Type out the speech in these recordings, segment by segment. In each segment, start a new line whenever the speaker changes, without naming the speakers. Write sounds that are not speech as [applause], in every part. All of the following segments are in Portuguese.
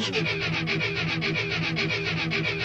Thank you.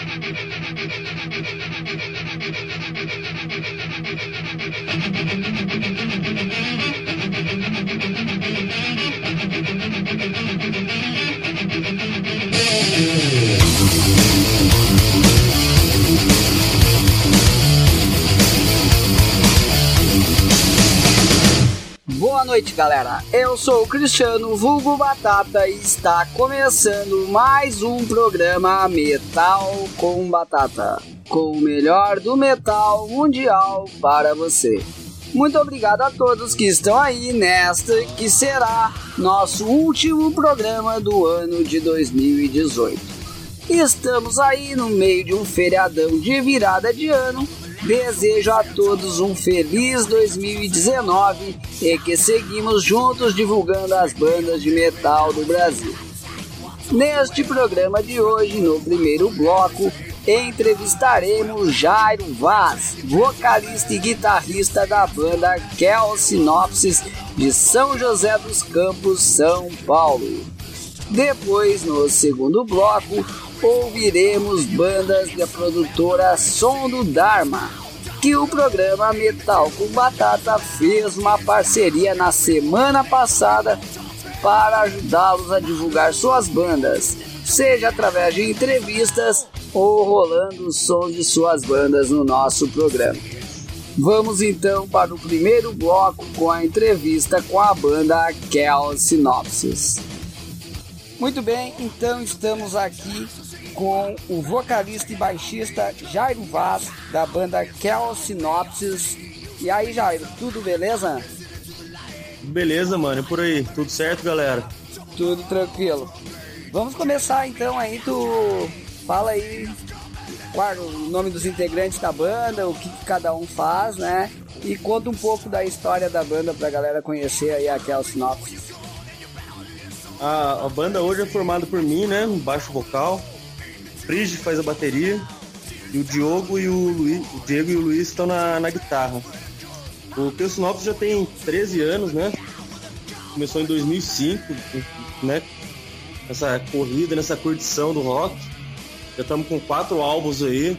Noite, galera. Eu sou o Cristiano Vulgo Batata e está começando mais um programa Metal com Batata, com o melhor do metal mundial para você. Muito obrigado a todos que estão aí nesta que será nosso último programa do ano de 2018. Estamos aí no meio de um feriadão de virada de ano Desejo a todos um feliz 2019 e que seguimos juntos divulgando as bandas de metal do Brasil. Neste programa de hoje, no primeiro bloco, entrevistaremos Jairo Vaz, vocalista e guitarrista da banda Kel Sinopsis de São José dos Campos, São Paulo. Depois, no segundo bloco, ouviremos bandas da produtora Som do Dharma, que o programa Metal com Batata fez uma parceria na semana passada para ajudá-los a divulgar suas bandas, seja através de entrevistas ou rolando o som de suas bandas no nosso programa. Vamos então para o primeiro bloco com a entrevista com a banda Kel Sinopsis. Muito bem, então estamos aqui com o vocalista e baixista Jairo Vaz, da banda Kel Sinopsis. E aí, Jairo, tudo beleza?
Beleza, mano, e por aí? Tudo certo, galera?
Tudo tranquilo. Vamos começar então aí, tu fala aí qual o nome dos integrantes da banda, o que, que cada um faz, né? E conta um pouco da história da banda pra galera conhecer aí a Kel Sinopsis.
A, a banda hoje é formada por mim, né? Baixo vocal, Frige faz a bateria e o Diogo e o Luiz, o Diego e o Luiz estão na, na guitarra. O Pessinopsis já tem 13 anos, né? Começou em 2005, né? Nessa corrida, nessa curtição do rock. Já estamos com quatro álbuns aí,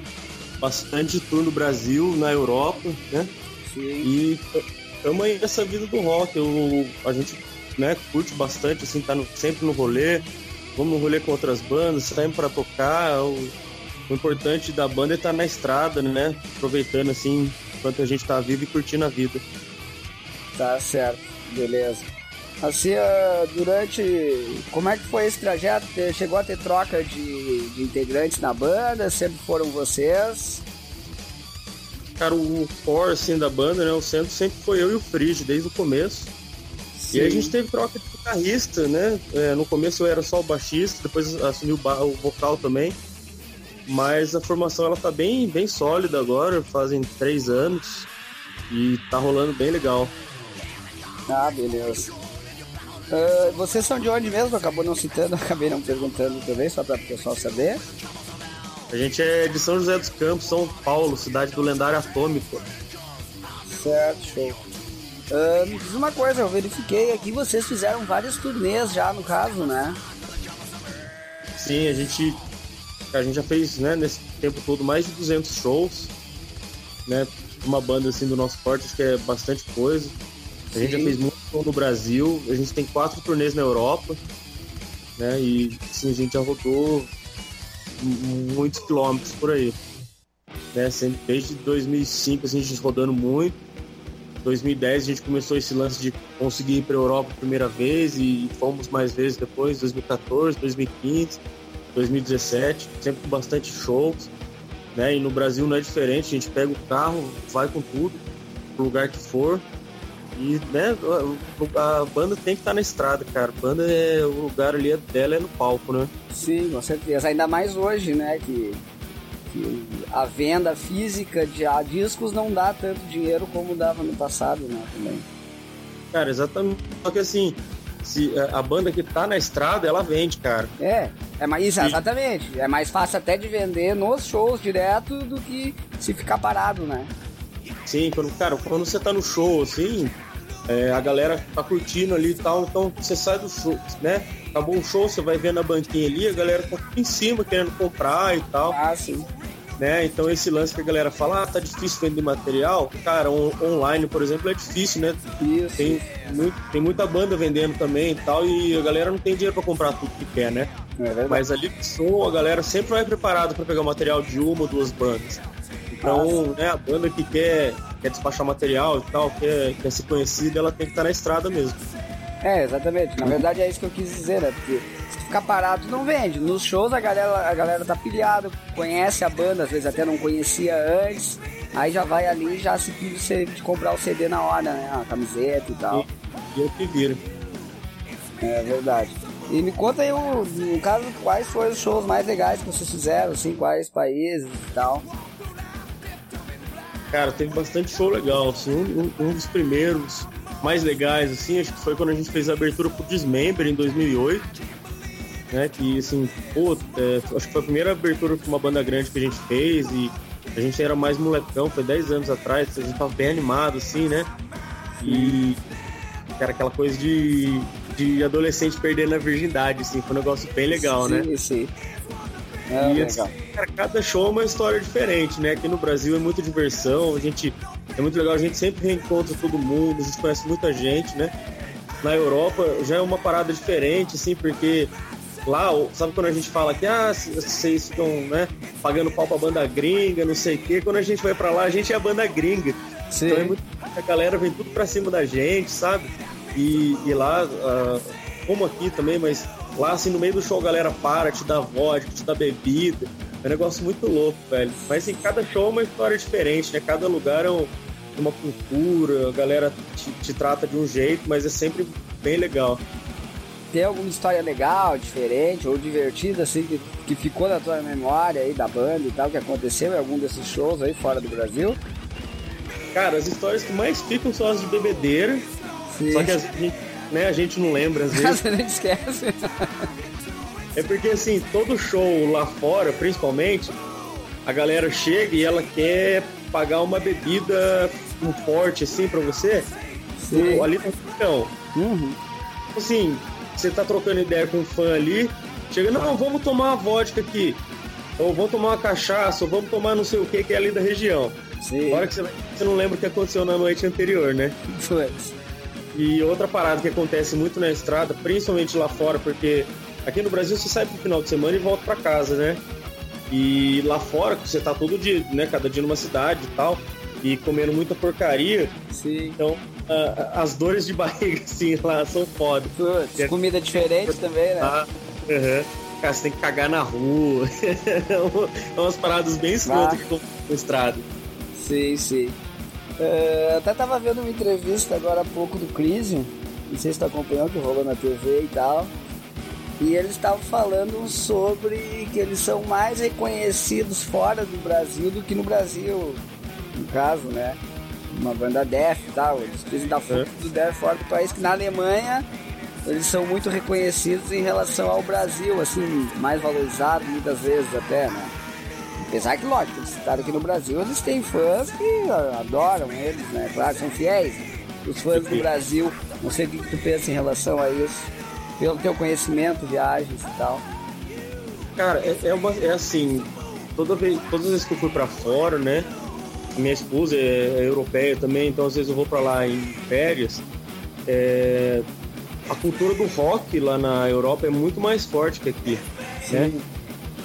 bastante tour no Brasil, na Europa, né? Sim. E estamos aí nessa vida do rock. Eu, a gente né, curte bastante, assim, tá no, sempre no rolê vamos rolê com outras bandas, saímos para tocar. O, o, importante da banda é estar tá na estrada, né? Aproveitando assim, enquanto a gente está vivo e curtindo a vida.
Tá certo, beleza. Assim, uh, durante. Como é que foi esse trajeto? Chegou a ter troca de, de integrantes na banda? Sempre foram vocês?
Cara, o core assim, da banda, né? O centro sempre foi eu e o Frige desde o começo. Sim. E a gente teve troca de guitarrista, né? É, no começo eu era só o baixista, depois assumi o, o, vocal também. Mas a formação ela tá bem, bem sólida agora, fazem três anos e tá rolando bem legal.
Ah, beleza. Uh, vocês são de onde mesmo? Acabou não citando, [laughs] acabei não perguntando também, só para o pessoal saber.
A gente é de São José dos Campos, São Paulo, cidade do lendário Atômico.
Certo, show. Uh, me diz uma coisa, eu verifiquei aqui, vocês fizeram vários turnês já, no caso, né?
Sim, a gente, a gente já fez, né, nesse tempo todo, mais de 200 shows, né? Uma banda, assim, do nosso porte, acho que é bastante coisa. A gente Sim. já fez muito show no Brasil, a gente tem quatro turnês na Europa, né? E, sim, a gente já rodou muitos quilômetros por aí. Né? Sempre, desde 2005, assim, a gente rodando muito 2010 a gente começou esse lance de conseguir ir para a Europa a primeira vez e fomos mais vezes depois, 2014, 2015, 2017, sempre com bastante shows, né? E no Brasil não é diferente, a gente pega o carro, vai com tudo, pro lugar que for. E, né, a banda tem que estar tá na estrada, cara. A banda é o lugar ali dela é no palco, né?
Sim, com certeza. Ainda mais hoje, né, que que a venda física de discos não dá tanto dinheiro como dava no passado, né, também.
Cara, exatamente. Só que assim, se é, a banda que tá na estrada, ela vende, cara.
É, é mais, exatamente. É mais fácil até de vender nos shows direto do que se ficar parado, né?
Sim, quando, cara, quando você tá no show, assim, é, a galera tá curtindo ali e tal, então você sai do show, né? acabou o show, você vai ver na banquinha ali, a galera tá em cima querendo comprar e tal.
Ah, sim.
Né? Então esse lance que a galera fala, ah, tá difícil vender material, cara, on online, por exemplo, é difícil, né?
Isso.
Tem, muito, tem muita banda vendendo também e tal, e a galera não tem dinheiro para comprar tudo que quer, né?
É
Mas ali no som, a galera sempre vai preparada para pegar material de uma ou duas bandas. Então, né, a banda que quer, quer despachar material e tal, quer, quer ser conhecida, ela tem que estar na estrada mesmo.
É, exatamente. Na verdade é isso que eu quis dizer, né? Porque ficar parado não vende. Nos shows a galera, a galera tá pilhada, conhece a banda, às vezes até não conhecia antes. Aí já vai ali e já se pede de comprar o CD na hora, né? A camiseta e tal.
E eu que viro.
É verdade. E me conta aí, no caso, quais foram os shows mais legais que vocês fizeram, assim, quais países e tal.
Cara, teve bastante show legal, assim, um, um, dos primeiros mais legais, assim, acho que foi quando a gente fez a abertura pro Dismember em 2008, né, que, assim, pô, é, acho que foi a primeira abertura com uma banda grande que a gente fez e a gente era mais molecão, foi 10 anos atrás, a gente tava bem animado, assim, né, e era aquela coisa de, de adolescente perdendo a virgindade, assim, foi um negócio bem legal,
sim,
né.
Sim, sim.
É, e assim, cara, cada show é uma história diferente, né? Aqui no Brasil é muita diversão, a gente é muito legal, a gente sempre reencontra todo mundo, a gente conhece muita gente, né? Na Europa já é uma parada diferente, assim, porque lá, sabe quando a gente fala que ah, vocês ficam, né, pagando pau pra banda gringa, não sei o quê, quando a gente vai para lá, a gente é a banda gringa.
Sim.
Então é muito, a galera vem tudo pra cima da gente, sabe? E, e lá, uh, como aqui também, mas Lá, assim, no meio do show, a galera para, te dá vodka, te dá bebida. É um negócio muito louco, velho. Mas em assim, cada show é uma história diferente, né? Cada lugar é um, uma cultura, a galera te, te, trata de um jeito, mas é sempre bem legal.
Tem alguma história legal, diferente ou divertida, assim, que, que ficou na tua memória aí da banda e tal, que aconteceu em algum desses shows aí fora do Brasil?
Cara, as histórias que mais ficam são as de bebedeira. Sim. Só que a gente né? A gente não lembra às [laughs] vezes.
Você não esquece.
É porque assim, todo show lá fora, principalmente, a galera chega e ela quer pagar uma bebida um forte assim para você.
Sim.
Ali no então.
Uhum.
Assim, você tá trocando ideia com um fã ali, chega, não, vamos tomar uma vodka aqui. Ou vamos tomar uma cachaça, ou vamos tomar não sei o que que é ali da região.
Sim.
Agora que você, você não lembra o que aconteceu na noite anterior, né?
Foi.
E outra parada que acontece muito na estrada, principalmente lá fora, porque aqui no Brasil você sai pro final de semana e volta para casa, né? E lá fora, você tá todo dia, né? Cada dia numa cidade e tal, e comendo muita porcaria.
Sim.
Então, uh, as dores de barriga, [laughs] assim, lá são foda.
Putz, é, comida diferente também, né?
Ah, uhum. Cara, você tem que cagar na rua. [laughs] é umas paradas bem escrotas ah. que na estrada.
Sim, sim. É, até tava vendo uma entrevista agora há pouco do Crisium, não sei se está acompanhando, que rolou na TV e tal. E eles estavam falando sobre que eles são mais reconhecidos fora do Brasil do que no Brasil, no caso, né? Uma banda Def e tal. Eles dizem da foto do Def fora do país, que na Alemanha eles são muito reconhecidos em relação ao Brasil, assim, mais valorizados muitas vezes até, né? Apesar que, lógico, eles estavam aqui no Brasil, eles têm fãs que adoram eles, né? Claro, são fiéis. Os fãs do Brasil, não sei o que tu pensa em relação a isso, pelo teu conhecimento, viagens e tal.
Cara, é, é, uma, é assim, toda vez, todas as vezes que eu fui pra fora, né? Minha esposa é, é europeia também, então às vezes eu vou pra lá em férias. É, a cultura do rock lá na Europa é muito mais forte que aqui, né? Sim. né?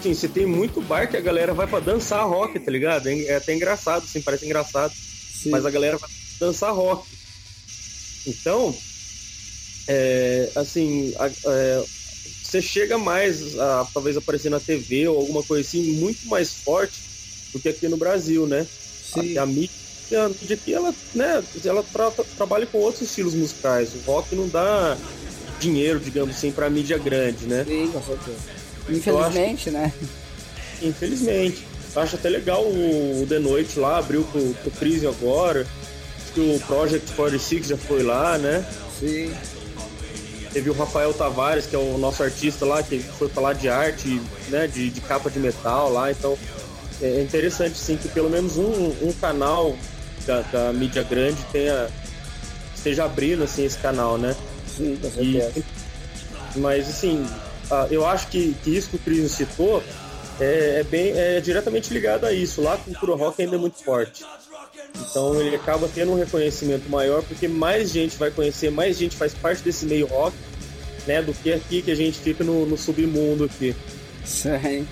Você tem muito bar que a galera vai para dançar rock, tá ligado? É, é até engraçado, assim, parece engraçado. Sim. Mas a galera vai dançar rock. Então, é, assim, a, é, você chega mais a talvez aparecer na TV ou alguma coisa assim muito mais forte do que aqui no Brasil, né?
Sim.
A, a mídia, a mídia aqui, ela, né, ela tra trabalha com outros estilos musicais. O rock não dá dinheiro, digamos assim, pra mídia grande, né?
Sim, com certeza. Infelizmente, acho, né?
Infelizmente. Eu acho até legal o, o The Noite lá, abriu pro, pro Crise agora. Acho que o Project 46 já foi lá, né?
Sim.
Teve o Rafael Tavares, que é o nosso artista lá, que foi falar de arte, né? De, de capa de metal lá. Então é interessante sim que pelo menos um, um canal da, da mídia grande tenha esteja abrindo assim esse canal, né?
Sim, com.
E, Mas assim, eu acho que, que isso que o Cris citou é, é, bem, é diretamente ligado a isso. Lá a cultura rock ainda é muito forte. Então ele acaba tendo um reconhecimento maior porque mais gente vai conhecer, mais gente faz parte desse meio rock, né? Do que aqui que a gente fica no, no submundo aqui. [laughs]
Sim,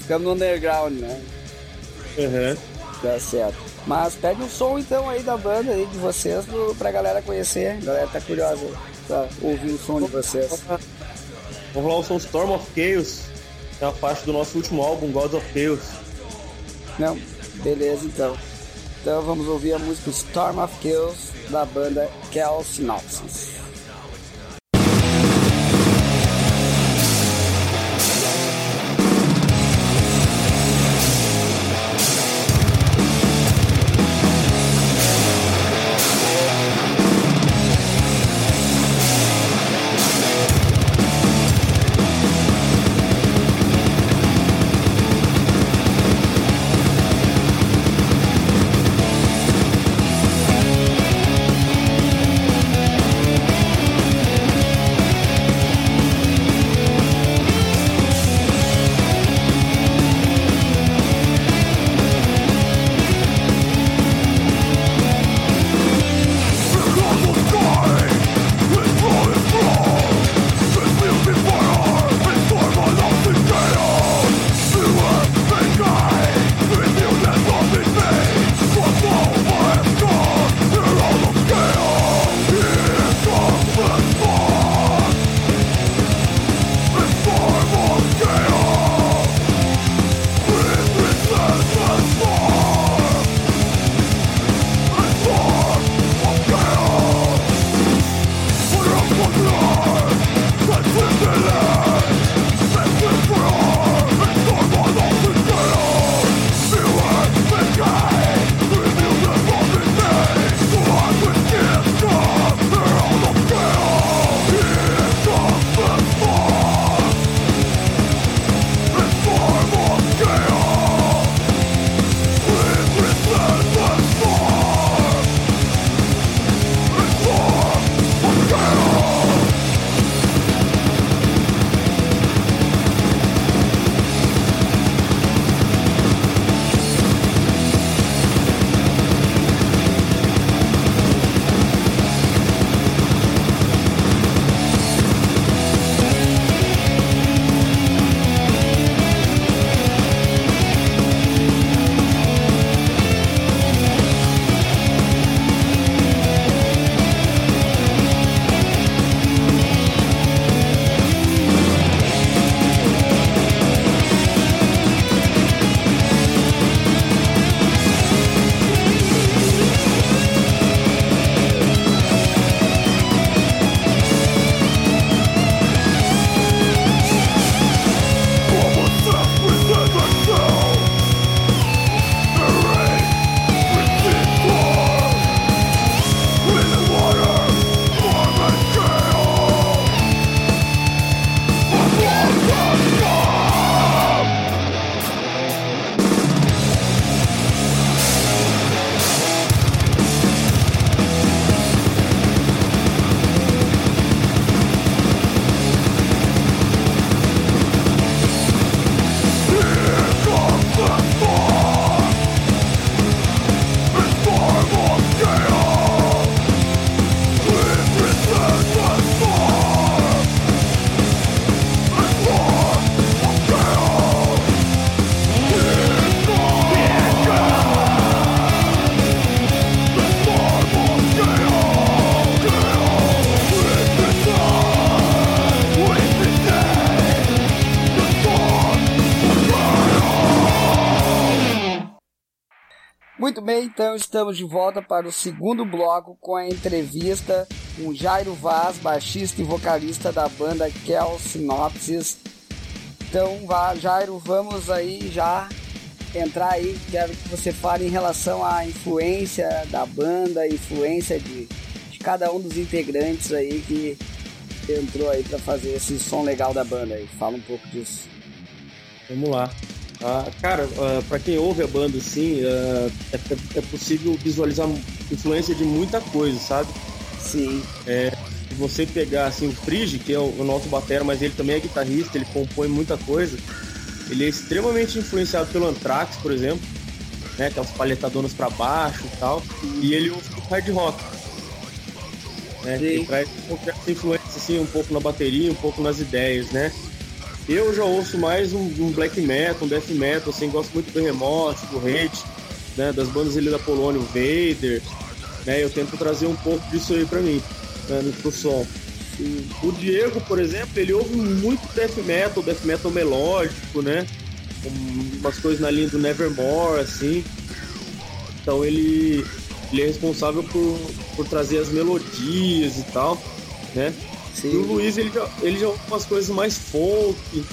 ficamos no underground, né?
Uhum.
Tá certo. Mas pede um som então aí da banda aí de vocês pro, pra galera conhecer. A galera tá curiosa pra ouvir o som de vocês.
Vamos lá o som Storm of Chaos. É uma faixa do nosso último álbum, Gods of Chaos.
Não, beleza então. Então vamos ouvir a música Storm of Chaos da banda Kel Synopsis. Então estamos de volta para o segundo bloco com a entrevista com Jairo Vaz, baixista e vocalista da banda Kel Synopsis. Então, vá, Jairo, vamos aí já entrar aí. Quero que você fale em relação à influência da banda, influência de, de cada um dos integrantes aí que entrou aí para fazer esse som legal da banda aí. Fala um pouco disso.
Vamos lá. Uh, cara, ah, para quem ouve a banda, assim, é, é, possível visualizar influência de muita coisa, sabe?
Sim.
É, você pegar assim o Frige, que é o, o nosso batera, mas ele também é guitarrista, ele compõe muita coisa. Ele é extremamente influenciado pelo Anthrax, por exemplo, né, aquelas palhetadonas para baixo e tal, e ele ouve hard rock. Né, que traz essa influência assim, um pouco na bateria, um pouco nas ideias, né? Eu já ouço mais um, um black metal, um death metal, assim, gosto muito do Remote, do Hate, né, das bandas ali da Polônia, o Vader, né? Eu tento trazer um pouco disso aí para mim, né, pro som. O Diego, por exemplo, ele ouve muito death metal, death metal melódico, né? Umas coisas na linha do Nevermore, assim. Então ele, ele é responsável por, por trazer as melodias e tal, né? Sim. E o Luiz, ele já, ele já umas coisas mais folk,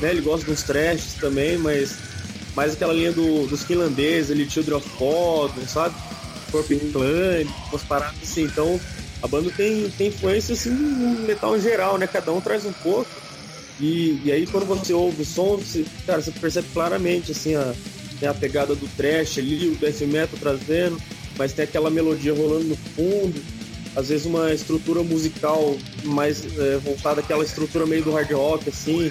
né? Ele gosta dos trashes também, mas mais aquela linha do, dos finlandeses, ali, Children of Bodom, sabe? Corpo Clan, umas paradas assim. Então, a banda tem, tem influência assim no metal em geral, né? Cada um traz um pouco. E, e aí quando você ouve o som, você, cara, você percebe claramente assim a, tem a pegada do trash ali, o death metal trazendo, mas tem aquela melodia rolando no fundo. Às vezes uma estrutura musical mais é, voltada àquela estrutura meio do hard rock, assim,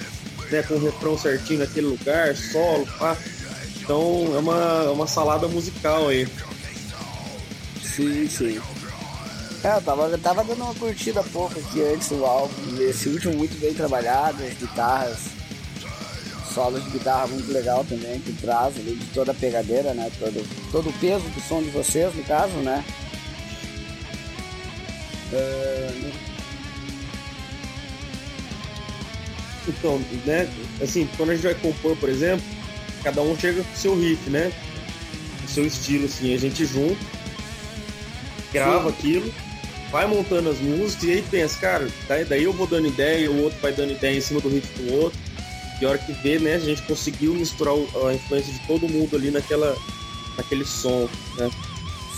né? Com o refrão certinho naquele lugar, solo, pá. Então é uma, uma salada musical aí.
Sim, sim. É, eu tava, eu tava dando uma curtida pouco aqui antes do álbum. Esse último muito bem trabalhado, as guitarras, solos de guitarra muito legal também, que traz ali de toda a pegadeira, né? Todo, todo o peso do som de vocês, no caso, né?
Uh... Então, né? Assim, quando a gente vai compor, por exemplo, cada um chega com o seu riff, né? O seu estilo, assim, a gente junta, grava Sim. aquilo vai montando as músicas e aí pensa, cara, daí eu vou dando ideia, o outro vai dando ideia em cima do riff do outro. E a hora que vê, né, a gente conseguiu misturar a influência de todo mundo ali naquela, naquele som, né?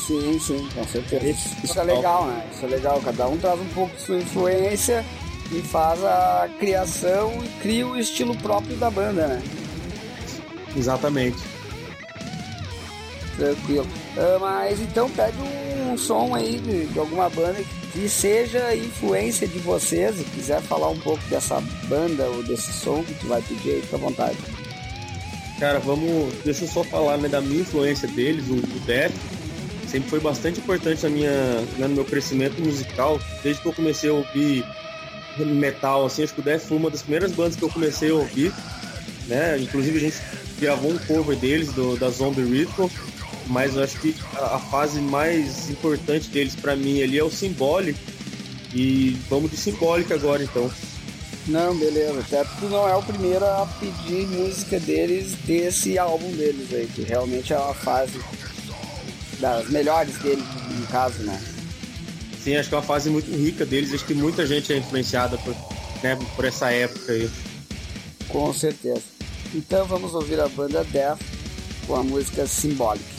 Sim, sim, com certeza. Isso, isso é legal, né? Isso é legal. Cada um traz um pouco de sua influência e faz a criação e cria o estilo próprio da banda, né?
Exatamente.
Tranquilo. Uh, mas então pede um som aí de, de, alguma banda que seja influência de vocês e quiser falar um pouco dessa banda ou desse som que tu vai pedir aí, fica à vontade.
Cara, vamos. Deixa eu só falar né, da minha influência deles, o, o Death. Sempre foi bastante importante na minha, né, no meu crescimento musical. Desde que eu comecei a ouvir metal, assim, acho que o Death foi uma das primeiras bandas que eu comecei a ouvir. Né? Inclusive a gente gravou um cover deles, do, da Zombie Ritual mas acho que a, a fase mais importante deles para mim ali é o simbólico. E vamos de simbólica agora então.
Não, beleza. Até porque não é o primeiro a pedir música deles desse álbum deles aí, que realmente é uma fase das melhores deles, no caso, né?
Sim, acho que é uma fase muito rica deles, acho que muita gente é influenciada por, né, por essa época aí.
Com certeza. Então vamos ouvir a banda Death com a música Simbólica.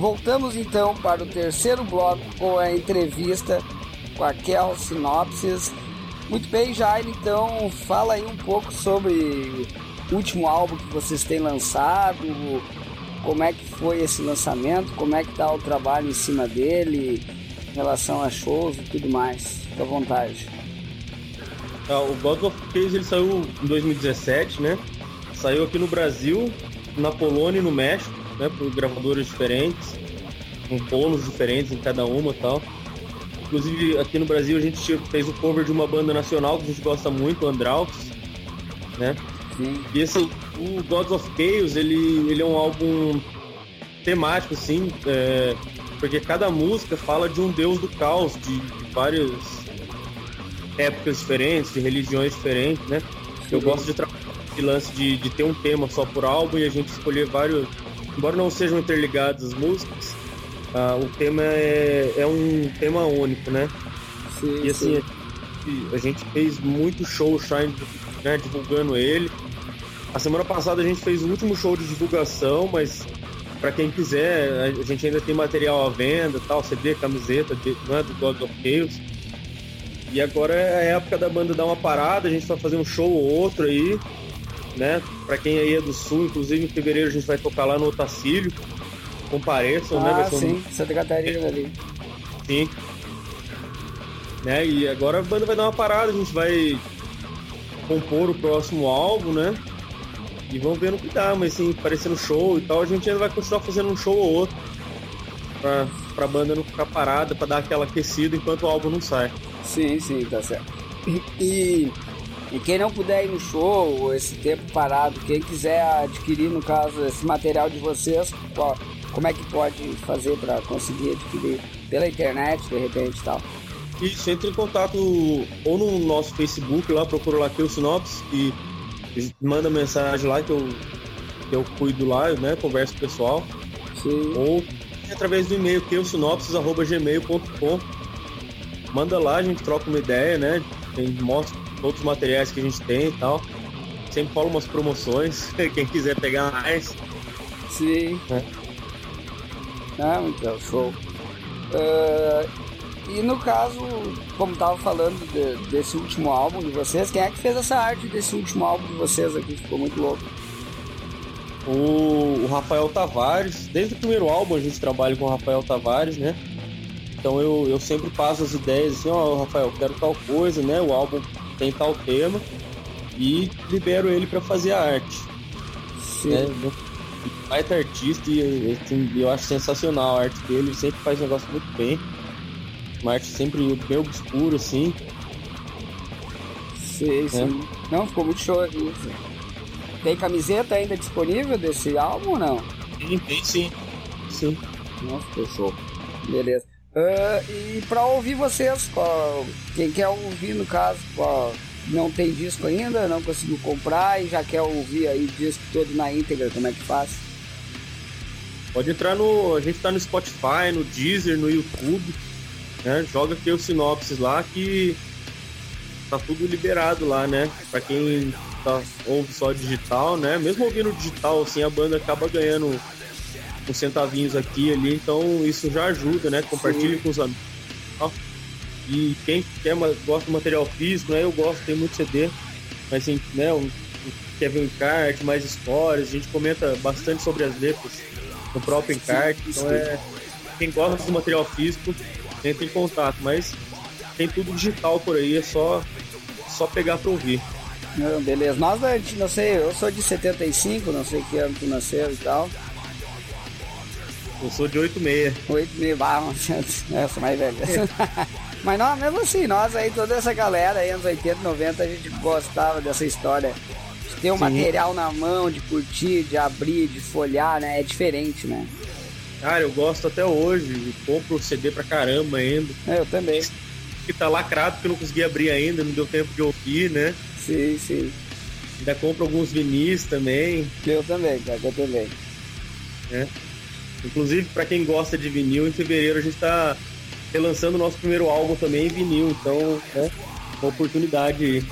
Voltamos então para o terceiro bloco com a entrevista com a Kel Sinopsis. Muito bem, Jair, então fala aí um pouco sobre o último álbum que vocês têm lançado, como é que foi esse lançamento, como é que tá o trabalho em cima dele, em relação a shows e tudo mais. Fique à vontade.
Ah, o God of Case ele saiu em 2017, né? Saiu aqui no Brasil, na Polônia e no México, né? Por gravadoras diferentes, com polos diferentes em cada uma e tal. Inclusive aqui no Brasil a gente fez o cover de uma banda nacional que a gente gosta muito, Andraux, né? Sim. E esse, o Gods of Chaos, ele, ele é um álbum temático, assim, é, porque cada música fala de um deus do caos, de, de várias épocas diferentes, de religiões diferentes, né? Eu gosto de trabalhar esse lance de, de ter um tema só por álbum e a gente escolher vários, embora não sejam interligadas as músicas, ah, o tema é, é um tema único, né? Sim, e assim, sim. A, gente fez muito show Shine, né, divulgando ele. A semana passada a gente fez o último show de divulgação, mas para quem quiser, a gente ainda tem material à venda, tal, CD, camiseta, de, né, do God of Chaos. E agora é a época da banda dar uma parada, a gente vai fazer um show ou outro aí, né? Para quem aí é do sul, inclusive em fevereiro a gente vai tocar lá no Otacílio. Compareçam,
né, ah, né? sim, um... Santa Catarina ali.
Sim. Né? E agora a banda vai dar uma parada, a gente vai compor o próximo álbum, né? E vamos ver no que dá, mas assim, parecendo show e tal, a gente ainda vai continuar fazendo um show ou outro. Pra, pra banda não ficar parada, pra dar aquela aquecida enquanto o álbum não sai.
Sim, sim, tá certo. E, e quem não puder ir no show, esse tempo parado, quem quiser adquirir, no caso, esse material de vocês, como é que pode fazer para conseguir adquirir? Pela internet, de repente e tal?
Isso, entre em contato ou no nosso Facebook, lá procura lá que o Sinopse e manda mensagem lá que eu, que eu cuido lá, né? Converso com o pessoal. Sim. Ou através do e-mail que Manda lá, a gente troca uma ideia, né? Tem, mostra todos os materiais que a gente tem e tal. Sempre rola umas promoções, [laughs] quem quiser pegar mais.
Sim. É. Ah, então, show. Uh, e no caso, como tava falando de, desse último álbum de vocês, quem é que fez essa arte desse último álbum de vocês aqui? Ficou muito louco.
O, o Rafael Tavares, desde o primeiro álbum a gente trabalha com o Rafael Tavares, né? Então eu, eu sempre passo as ideias assim, ó, oh, Rafael, quero tal coisa, né? O álbum tem tal tema e libero ele para fazer a arte. Sim. Né? Baita artista e assim, eu acho sensacional a arte dele, sempre faz negócio muito bem. Uma arte sempre bem obscura, assim.
Sim, sim. É. Não, ficou muito show aqui. Tem camiseta ainda disponível desse álbum ou não?
Sim, tem sim. Sim.
Nossa, ficou show. Beleza. Uh, e para ouvir vocês, quem quer ouvir no caso, não tem disco ainda, não conseguiu comprar e já quer ouvir aí o disco todo na íntegra, como é que faz?
Pode entrar no. A gente tá no Spotify, no Deezer, no YouTube. Né? Joga aqui o sinopses lá que tá tudo liberado lá, né? Pra quem tá, ouve só digital, né? Mesmo ouvindo digital, assim, a banda acaba ganhando uns centavinhos aqui ali, então isso já ajuda, né? Compartilhe com os amigos. E quem quer, gosta do material físico, né? Eu gosto, tem muito CD, mas assim, né? Um, quer ver um encarte, mais histórias, a gente comenta bastante sobre as letras no próprio encarte, então é quem gosta do material físico entra em contato, mas tem tudo digital por aí, é só só pegar para ouvir.
Não, beleza. Nós, não sei, eu sou de 75, não sei que ano tu nasceu e tal.
Eu sou de 86.
86, ah, eu sou mais velho. [laughs] Mas não, mesmo assim, nós aí, toda essa galera aí, anos 80, 90, a gente gostava dessa história. De ter o um material na mão, de curtir, de abrir, de folhar, né? É diferente, né?
Cara, eu gosto até hoje. Compro CD pra caramba ainda.
É, eu também.
Que tá lacrado porque eu não consegui abrir ainda, não deu tempo de ouvir, né?
Sim, sim.
Ainda compro alguns vinis também.
Eu também, cara, eu também.
É. Inclusive, para quem gosta de vinil, em fevereiro a gente tá relançando o nosso primeiro álbum também em vinil, então, né, uma oportunidade.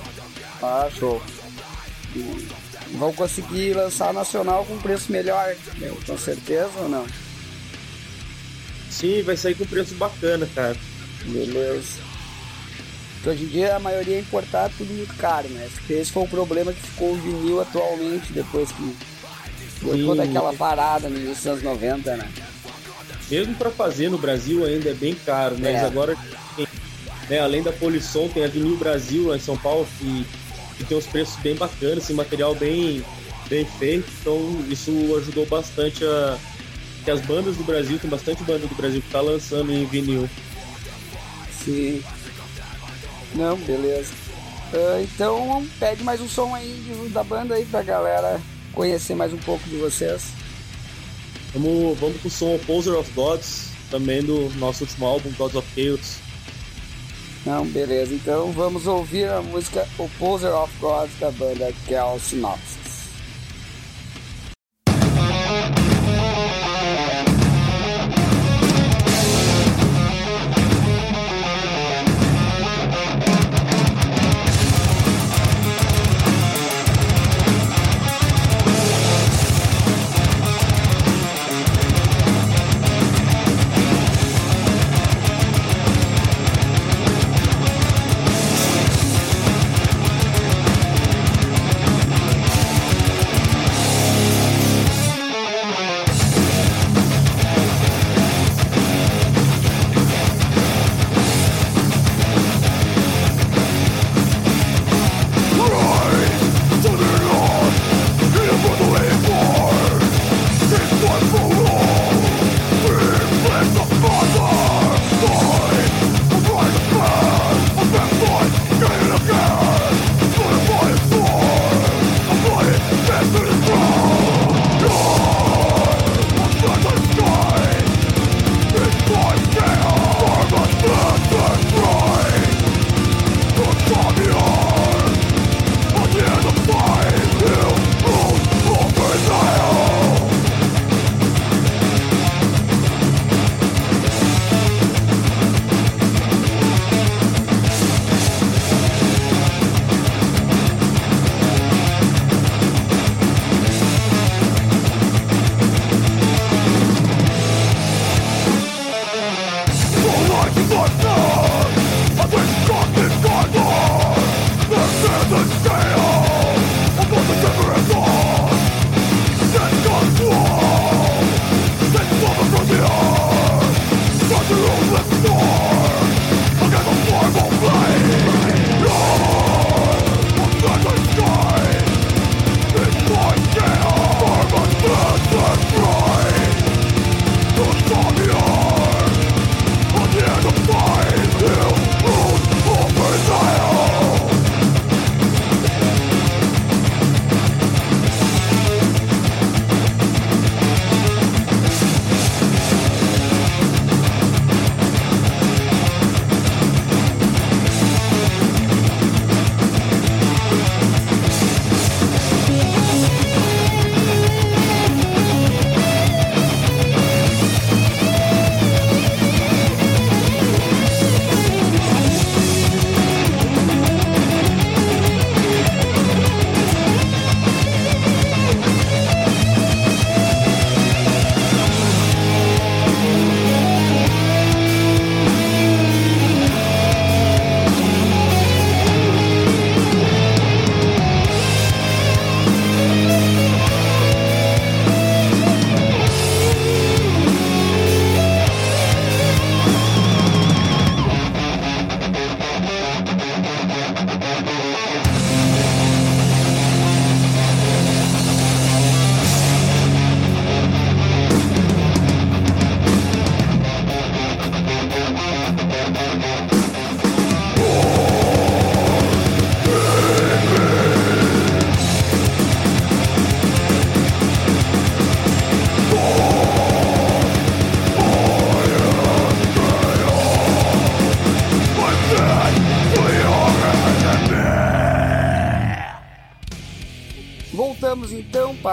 Ah, show. Vão conseguir lançar nacional com preço melhor, com certeza ou não?
Sim, vai sair com preço bacana, cara.
Beleza. Porque hoje em dia a maioria é importada tudo muito caro, né? Esse foi o problema que ficou o vinil atualmente, depois que foi toda aquela parada nos anos 90, né?
Mesmo para fazer no Brasil ainda é bem caro, mas é. agora né, além da Polisson, tem a Vinil Brasil lá em São Paulo, que, que tem uns preços bem bacanas, esse material bem, bem feito, então isso ajudou bastante a. que as bandas do Brasil, tem bastante banda do Brasil que tá lançando em vinil.
Sim. Não, beleza. Uh, então pede mais um som aí da banda aí pra galera conhecer mais um pouco de vocês.
Vamos, vamos com o som Opposer of Gods, também do nosso último álbum, Gods of Chaos.
Não, beleza. Então vamos ouvir a música Opposer of Gods da banda Kel Synopsis.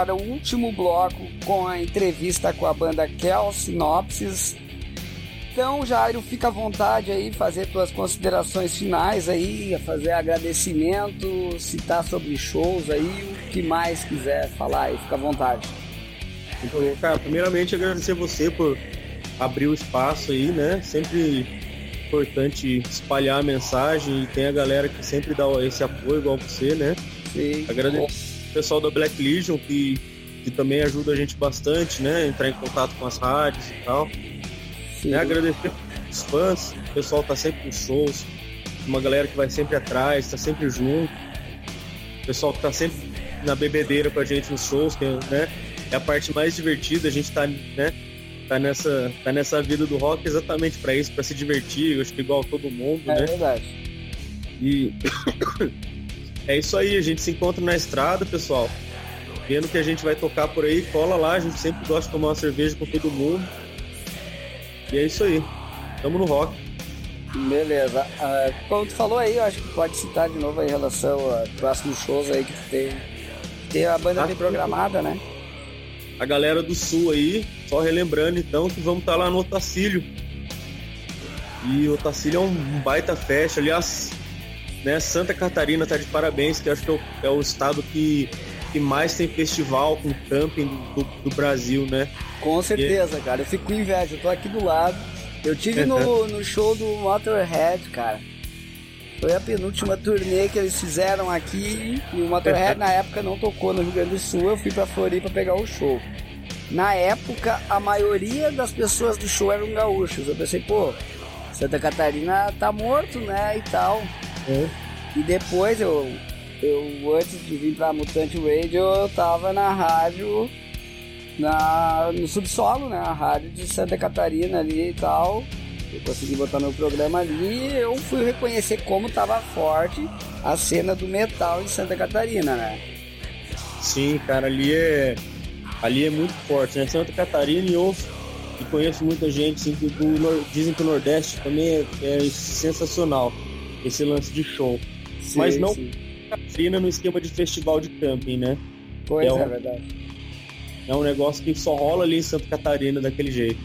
Para o último bloco com a entrevista com a banda Kel Sinopsis. Então, Jairo, fica à vontade aí, fazer tuas considerações finais aí, fazer agradecimento, citar sobre shows aí, o que mais quiser falar aí, fica à vontade.
Então, cara, primeiramente agradecer você por abrir o espaço aí, né? Sempre importante espalhar a mensagem e tem a galera que sempre dá esse apoio igual você, né?
Sim.
Agradeço o pessoal da Black Legion que, que também ajuda a gente bastante, né? Entrar em contato com as rádios e tal. Né? Agradecer os fãs, o pessoal tá sempre nos shows, uma galera que vai sempre atrás, tá sempre junto. O pessoal que tá sempre na bebedeira com a gente nos shows, que né, é a parte mais divertida, a gente tá, né, tá nessa, tá nessa vida do rock exatamente para isso, para se divertir, eu acho que igual todo mundo,
é
né?
É verdade.
E [coughs] é isso aí, a gente se encontra na estrada, pessoal. Vendo que a gente vai tocar por aí, cola lá, a gente sempre gosta de tomar uma cerveja com todo mundo. E é isso aí. Tamo no rock.
Beleza. Uh, como tu falou aí, eu acho que pode citar de novo em relação a próximos shows aí que tu tem. Tem a banda bem programada, né?
A galera do sul aí, só relembrando então que vamos estar tá lá no Otacílio. E o Otacílio é um baita festa. Aliás, né, Santa Catarina tá de parabéns, que acho que é o, é o estado que, que mais tem festival com camping do, do, do Brasil, né?
Com certeza, e... cara. Eu fico com inveja, eu tô aqui do lado eu tive no, no show do Motorhead, cara. Foi a penúltima turnê que eles fizeram aqui e o Motorhead na época não tocou no Rio Grande do Sul. Eu fui pra Floripa pegar o show. Na época, a maioria das pessoas do show eram gaúchos. Eu pensei, pô, Santa Catarina tá morto, né? E tal. E depois eu, eu, antes de vir pra Mutante Radio, eu tava na rádio na, no subsolo, né? A rádio de Santa Catarina ali e tal. Eu consegui botar meu programa ali e eu fui reconhecer como estava forte a cena do metal em Santa Catarina, né?
Sim, cara, ali é. Ali é muito forte, né? Santa Catarina e eu e conheço muita gente, assim, que do, dizem que o Nordeste também é, é sensacional, esse lance de show. Sim, Mas não sim. Catarina no esquema de festival de camping, né?
Pois é, é, um... é verdade
é um negócio que só rola ali em Santa Catarina daquele jeito.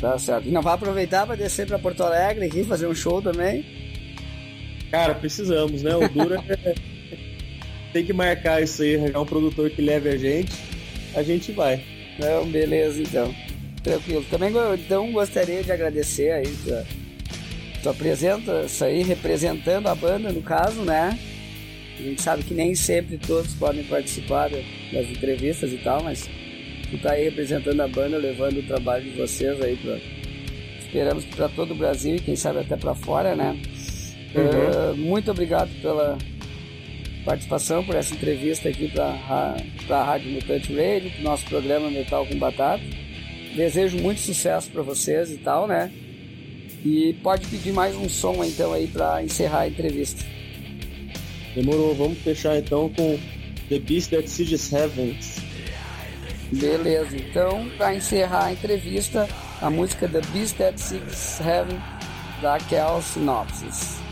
Tá certo. E não vai aproveitar para descer para Porto Alegre aqui, fazer um show também?
Cara, precisamos, né? O Dura é... [laughs] tem que marcar isso aí, arranjar um produtor que leve a gente, a gente vai.
Não, beleza então. Tranquilo. Também então gostaria de agradecer aí tua, tua presença aí, representando a banda no caso, né? A gente sabe que nem sempre todos podem participar das entrevistas e tal, mas tu tá aí representando a banda, levando o trabalho de vocês aí para esperamos para todo o Brasil e quem sabe até para fora, né? Uhum. Uh, muito obrigado pela participação, por essa entrevista aqui para a Rádio Mutante Radio, pro nosso programa Metal com Batata. Desejo muito sucesso para vocês e tal, né? E pode pedir mais um som então aí para encerrar a entrevista.
Demorou, vamos fechar então com The Beast That Sieges Heavens.
Beleza, então para encerrar a entrevista, a música The Beast That Sieges Heaven da Kel Synopsis.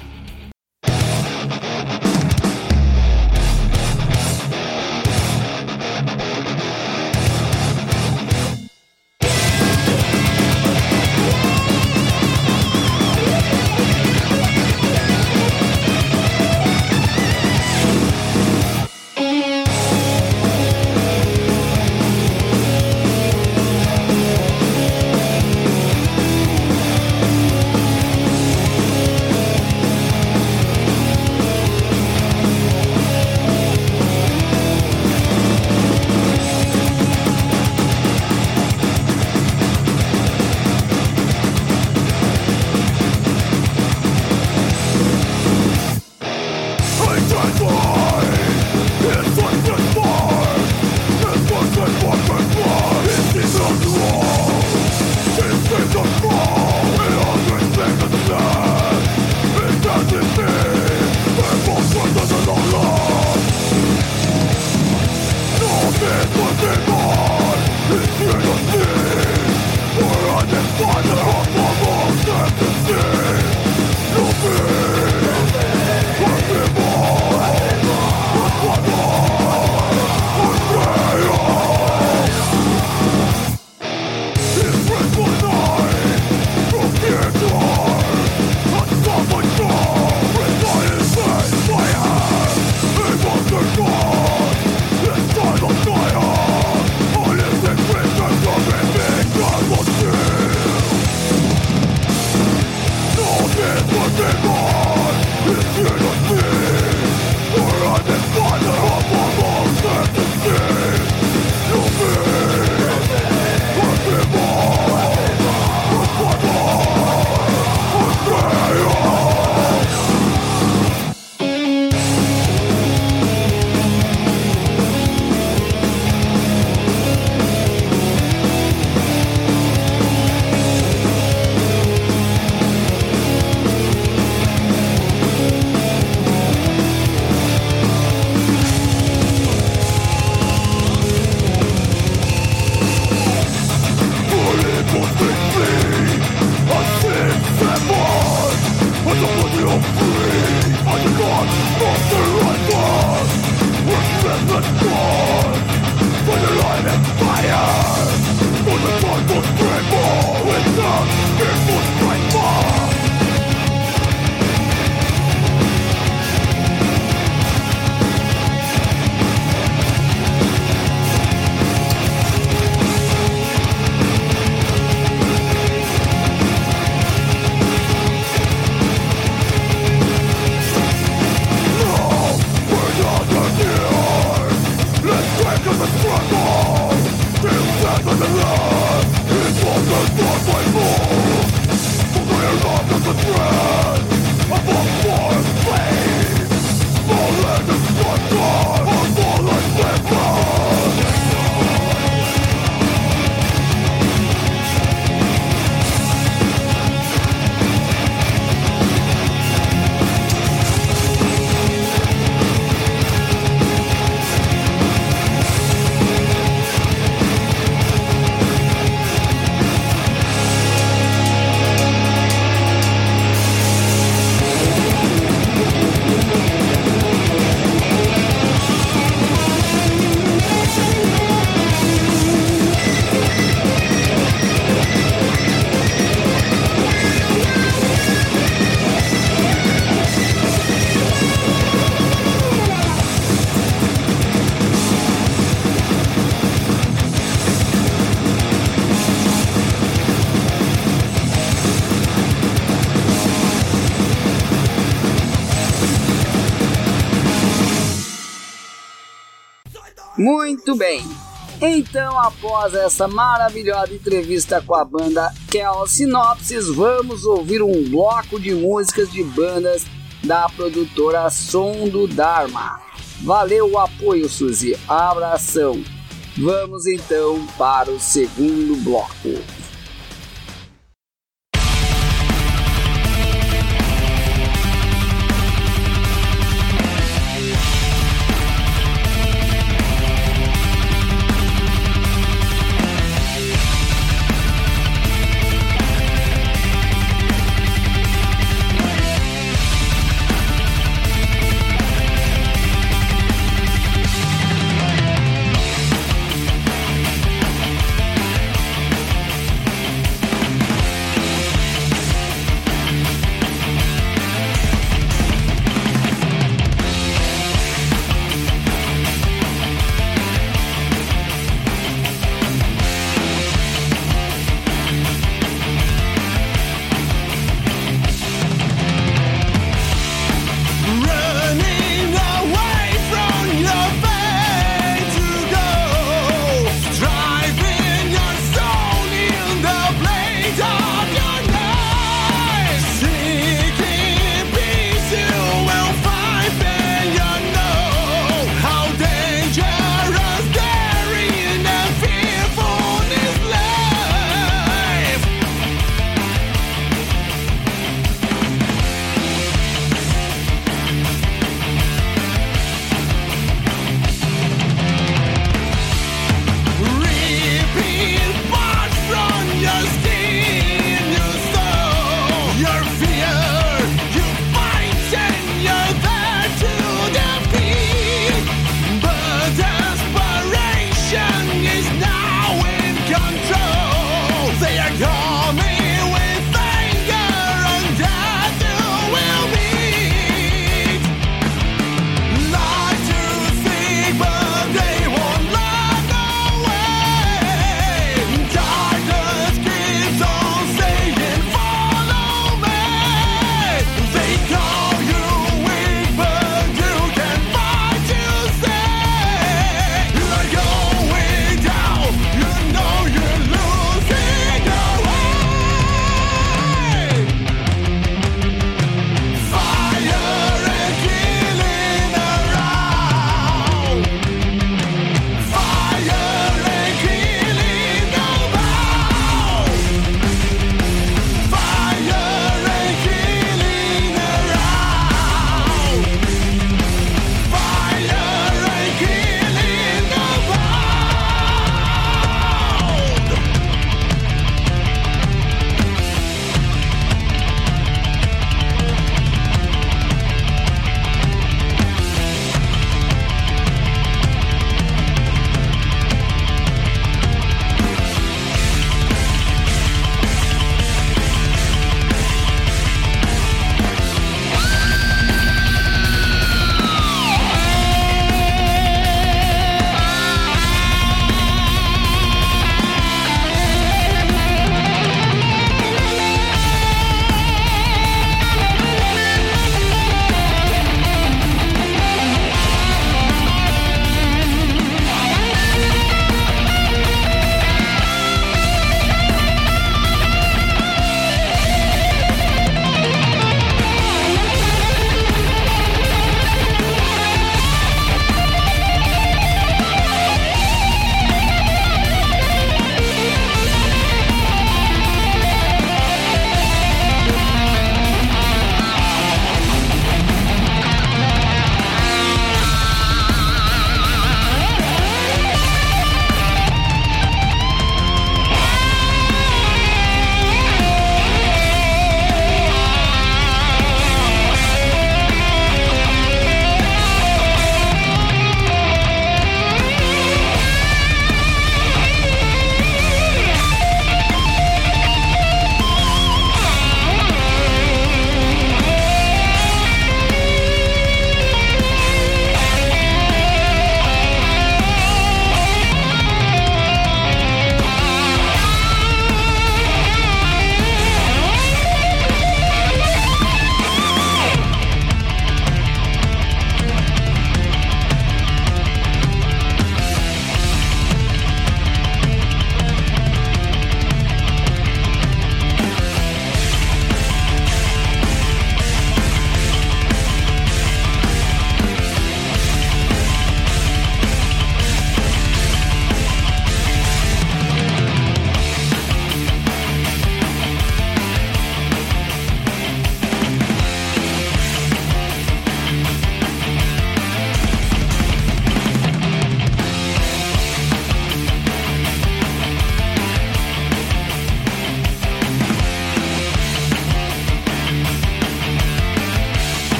Muito bem. Então, após essa maravilhosa entrevista com a banda Kel Sinopsis, vamos ouvir um bloco de músicas de bandas da produtora Som do Dharma. Valeu o apoio, Suzy. Abração. Vamos então para o segundo bloco.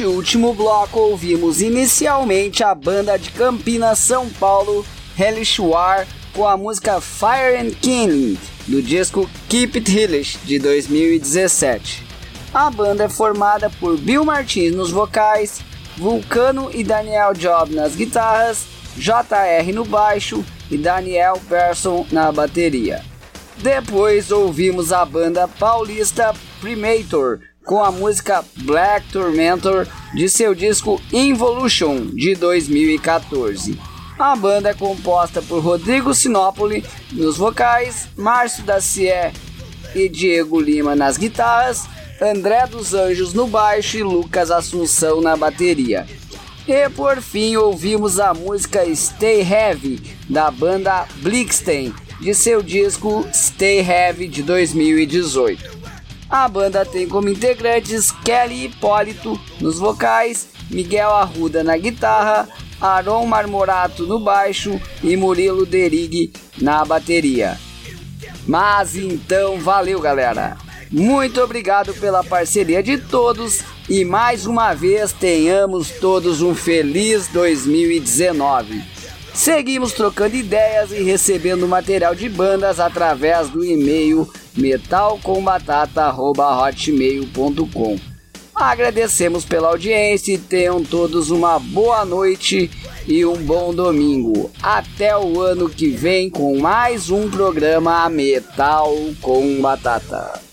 Neste último bloco, ouvimos inicialmente a banda de Campinas, São Paulo, Hellish War, com a música Fire and Killing, do disco Keep It Hellish, de 2017. A banda é formada por Bill Martins nos vocais, Vulcano e Daniel Job nas guitarras, JR no baixo e Daniel Persson na bateria. Depois ouvimos a banda paulista Primator com a música Black Tormentor de seu disco Involution de 2014. A banda é composta por Rodrigo Sinopoli nos vocais, Márcio Dacier e Diego Lima nas guitarras, André dos Anjos no baixo e Lucas Assunção na bateria. E por fim ouvimos a música Stay Heavy da banda Blixten de seu disco Stay Heavy de 2018. A banda tem como integrantes Kelly Hipólito nos vocais, Miguel Arruda na guitarra, Aron Marmorato no baixo e Murilo Derig na bateria. Mas então, valeu galera! Muito obrigado pela parceria de todos e mais uma vez tenhamos todos um feliz 2019. Seguimos trocando ideias e recebendo material de bandas através do e-mail metalcombatata.hotmail.com. Agradecemos pela audiência e tenham todos uma boa noite e um bom domingo. Até o ano que vem com mais um programa Metal com Batata.